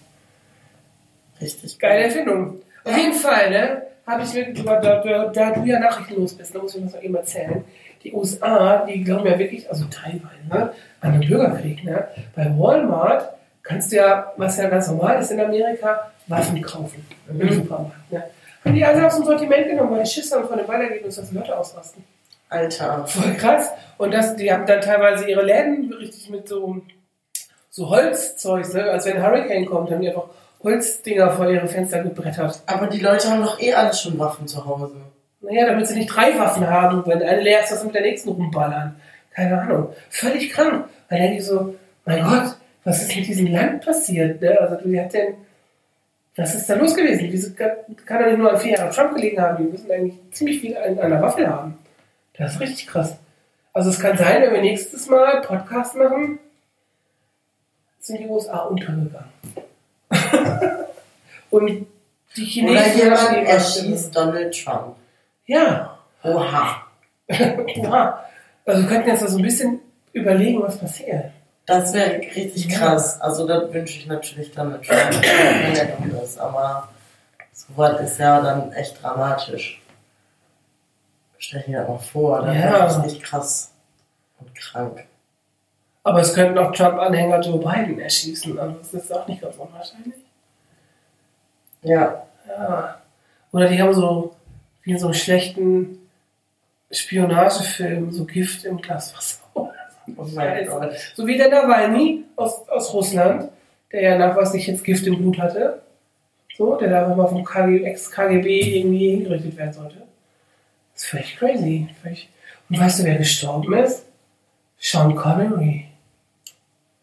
[SPEAKER 1] richtig
[SPEAKER 2] Geile Erfindung. Auf jeden Fall, ne? Habe ich mir, da, da, da du ja nachrichtenlos bist, da muss ich das noch eben erzählen. Die USA, die glauben ja wirklich, also teilweise, ne, an den Bürgerkrieg, ne? Bei Walmart kannst du ja, was ja ganz normal ist in Amerika, Waffen kaufen. Im
[SPEAKER 1] Mhm.
[SPEAKER 2] Supermarkt, ne? Haben die alle aus dem Sortiment genommen, weil die Schiss haben von den Ballergebnissen, dass die Leute ausrasten.
[SPEAKER 1] Alter.
[SPEAKER 2] Voll krass. Und das, die haben dann teilweise ihre Läden richtig mit so, so Holzzeug, ne? als wenn ein Hurricane kommt, haben die einfach Holzdinger vor ihre Fenster gebrettert.
[SPEAKER 1] Aber die Leute haben doch eh alle schon Waffen zu Hause.
[SPEAKER 2] Naja, damit sie nicht drei Waffen haben, wenn eine leer ist, dass sie mit der nächsten rumballern. Keine Ahnung. Völlig krank. Weil denke ich so, mein Gott, was ist mit diesem Land passiert? Ne? Also, wie hat denn, was ist da los gewesen? Wieso kann, kann er nicht nur an vier Jahren Trump gelegen haben? Die müssen eigentlich ziemlich viel an einer Waffe haben. Das ist richtig krass. Also, es kann sein, wenn wir nächstes Mal Podcast machen, sind die USA untergegangen. Und die Chinesen.
[SPEAKER 1] Oder jemand erschießt Donald Trump.
[SPEAKER 2] Ja.
[SPEAKER 1] Oha.
[SPEAKER 2] ja. Also wir könnten jetzt so ein bisschen überlegen, was passiert.
[SPEAKER 1] Das wäre richtig
[SPEAKER 2] Ja.
[SPEAKER 1] krass. Also das wünsche ich natürlich Donald Trump, wenn er dumm ist. Aber sowas ist ja dann echt dramatisch. Stell dir das mal vor, das
[SPEAKER 2] Ja.
[SPEAKER 1] wäre richtig krass und krank.
[SPEAKER 2] Aber es könnten auch Trump-Anhänger Joe Biden erschießen. Also das ist auch nicht ganz unwahrscheinlich.
[SPEAKER 1] Ja,
[SPEAKER 2] Ja. Oder die haben so, wie in so einem schlechten Spionagefilm, so Gift im Glas Wasser.
[SPEAKER 1] Oh mein
[SPEAKER 2] Scheiße.
[SPEAKER 1] Gott.
[SPEAKER 2] So wie der Nawalny aus, aus Russland, der ja nachweislich jetzt Gift im Blut hatte. So, der da einfach mal vom KG, Ex-KGB irgendwie hingerichtet werden sollte. Das ist völlig crazy. Völlig. Und weißt du, wer gestorben ist? Sean Connery.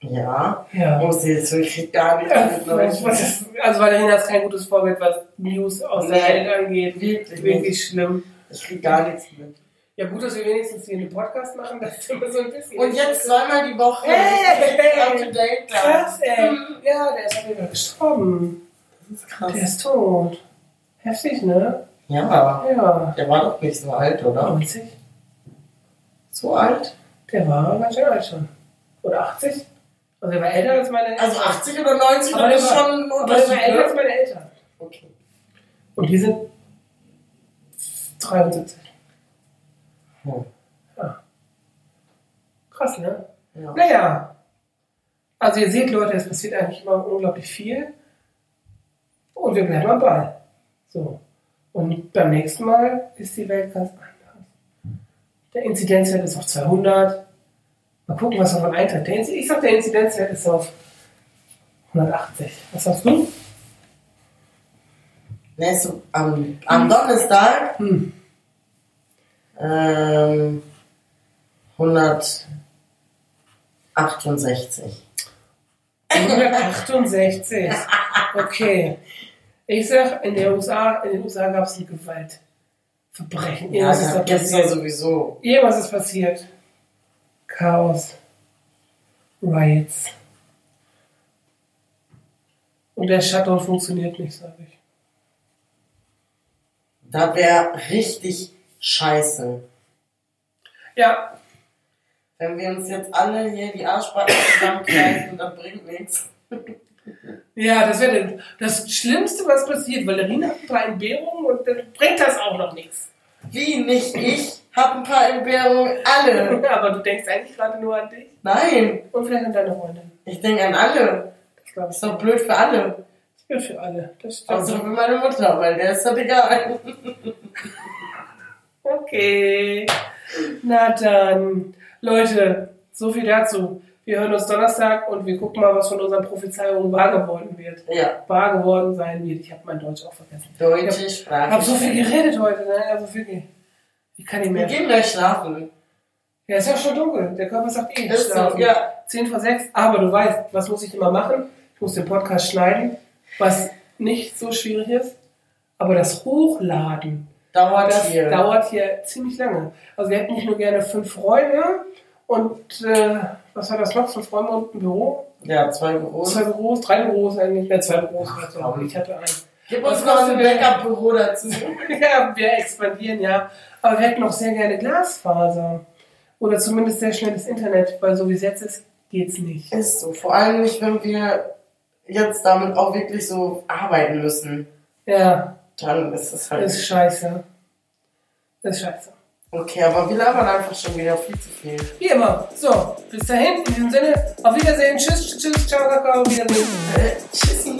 [SPEAKER 1] Ja.
[SPEAKER 2] Ja.
[SPEAKER 1] Muss sie jetzt wirklich gar nicht
[SPEAKER 2] Ja,
[SPEAKER 1] ich.
[SPEAKER 2] was ist, also Valerina ist kein gutes Vorbild, was News aus der. Welt angeht.
[SPEAKER 1] Wirklich
[SPEAKER 2] Wirklich schlimm.
[SPEAKER 1] Ich krieg gar nichts mit.
[SPEAKER 2] Ja gut, dass wir wenigstens hier einen Podcast machen, das ist immer so ein bisschen...
[SPEAKER 1] Und jetzt zweimal die Woche.
[SPEAKER 2] Hey!
[SPEAKER 1] To date bleiben.
[SPEAKER 2] Krass, ey. Ja, der ist jeden Fall gestorben.
[SPEAKER 1] Das ist krass.
[SPEAKER 2] Der ist tot. Heftig, ne?
[SPEAKER 1] Ja,
[SPEAKER 2] Ja.
[SPEAKER 1] der war doch nicht so alt, oder?
[SPEAKER 2] 90?
[SPEAKER 1] So alt?
[SPEAKER 2] Der war ganz schön alt schon. Oder 80? Also er war älter als meine Eltern.
[SPEAKER 1] Also 80 oder 90,
[SPEAKER 2] aber
[SPEAKER 1] das ist schon ein
[SPEAKER 2] aber der war älter als
[SPEAKER 1] Ne?
[SPEAKER 2] meine Eltern.
[SPEAKER 1] Okay.
[SPEAKER 2] Und die sind 73.
[SPEAKER 1] Hm.
[SPEAKER 2] Ja. Krass, ne?
[SPEAKER 1] Ja.
[SPEAKER 2] Naja. Also ihr seht, Leute, es passiert eigentlich immer unglaublich viel. Und wir bleiben am Ball. So. Und beim nächsten Mal ist die Welt ganz anders. Der Inzidenzwert ist auf 200. Mal gucken, was davon eintritt. Ich sag, der Inzidenzwert ist auf 180. Was sagst du?
[SPEAKER 1] Nächste, am, am Donnerstag
[SPEAKER 2] Hm.
[SPEAKER 1] Ähm, 168.
[SPEAKER 2] 168. Okay. Ich sag, in, der USA, in den USA gab es ein Gewaltverbrechen.
[SPEAKER 1] Ja,
[SPEAKER 2] Irgendwas ist da
[SPEAKER 1] gibt's ja
[SPEAKER 2] passiert.
[SPEAKER 1] sowieso.
[SPEAKER 2] Irgendwas ist passiert. Chaos. Riots. Und der Shutdown funktioniert nicht, sage ich.
[SPEAKER 1] Da wäre richtig scheiße.
[SPEAKER 2] Ja,
[SPEAKER 1] Wenn wir uns jetzt alle hier die Arschbacken zusammenkneifen, das bringt nichts.
[SPEAKER 2] ja, das wäre das Schlimmste, was passiert. Valerina hat ein paar Entbehrungen und dann bringt das auch noch nichts.
[SPEAKER 1] Wie nicht ich? Hab ein paar Entbehrungen, alle.
[SPEAKER 2] Aber du denkst eigentlich gerade nur an dich
[SPEAKER 1] Nein,
[SPEAKER 2] und vielleicht an deine Freundin.
[SPEAKER 1] ich denke an alle.
[SPEAKER 2] Das glaube ich.
[SPEAKER 1] Ist doch blöd für alle.
[SPEAKER 2] Ja, für alle. Das stimmt.
[SPEAKER 1] Außer für meine Mutter, weil der ist das egal.
[SPEAKER 2] Okay. Na dann. Leute, so viel dazu. Wir hören uns Donnerstag und wir gucken mal, was von unseren Prophezeiungen wahr geworden wird.
[SPEAKER 1] Ja,
[SPEAKER 2] Wahr geworden sein wird. Ich habe mein Deutsch auch vergessen.
[SPEAKER 1] deutsche
[SPEAKER 2] Ich
[SPEAKER 1] Sprache.
[SPEAKER 2] habe so viel geredet heute, ne? Also wirklich. Ich kann nicht
[SPEAKER 1] Wir
[SPEAKER 2] mehr.
[SPEAKER 1] gehen gleich schlafen.
[SPEAKER 2] Ja, ist ja schon dunkel. Der Körper sagt eh,
[SPEAKER 1] Ist so,
[SPEAKER 2] schlafen.
[SPEAKER 1] ja.
[SPEAKER 2] 10 vor 6. Aber du weißt, was muss ich immer machen? Ich muss den Podcast schneiden, was nicht so schwierig ist. Aber das Hochladen,
[SPEAKER 1] Dauert
[SPEAKER 2] das
[SPEAKER 1] hier.
[SPEAKER 2] dauert hier ziemlich lange. Also wir hätten nicht nur gerne fünf Räume und äh, was war das noch? Fünf Räume und ein Büro?
[SPEAKER 1] ja, zwei Büros.
[SPEAKER 2] Zwei Büros, drei Büros eigentlich. Ja, zwei Büros.
[SPEAKER 1] Ach,
[SPEAKER 2] also,
[SPEAKER 1] komm.
[SPEAKER 2] ich hatte einen.
[SPEAKER 1] Gib uns noch ein? Backup-Büro dazu.
[SPEAKER 2] ja, wir expandieren, ja. Aber wir hätten auch sehr gerne Glasfaser. Oder zumindest sehr schnelles Internet, weil so wie es jetzt ist, geht's nicht.
[SPEAKER 1] Ist so. Vor allem nicht, wenn wir jetzt damit auch wirklich so arbeiten müssen.
[SPEAKER 2] Ja,
[SPEAKER 1] Dann ist es halt.
[SPEAKER 2] ist scheiße. Ist scheiße.
[SPEAKER 1] Okay, aber wir labern einfach schon wieder viel zu viel.
[SPEAKER 2] Wie immer. So, bis dahin, in diesem Sinne, auf Wiedersehen, tschüss, tschüss, ciao, kakao, wiedersehen.
[SPEAKER 1] Äh, tschüssi.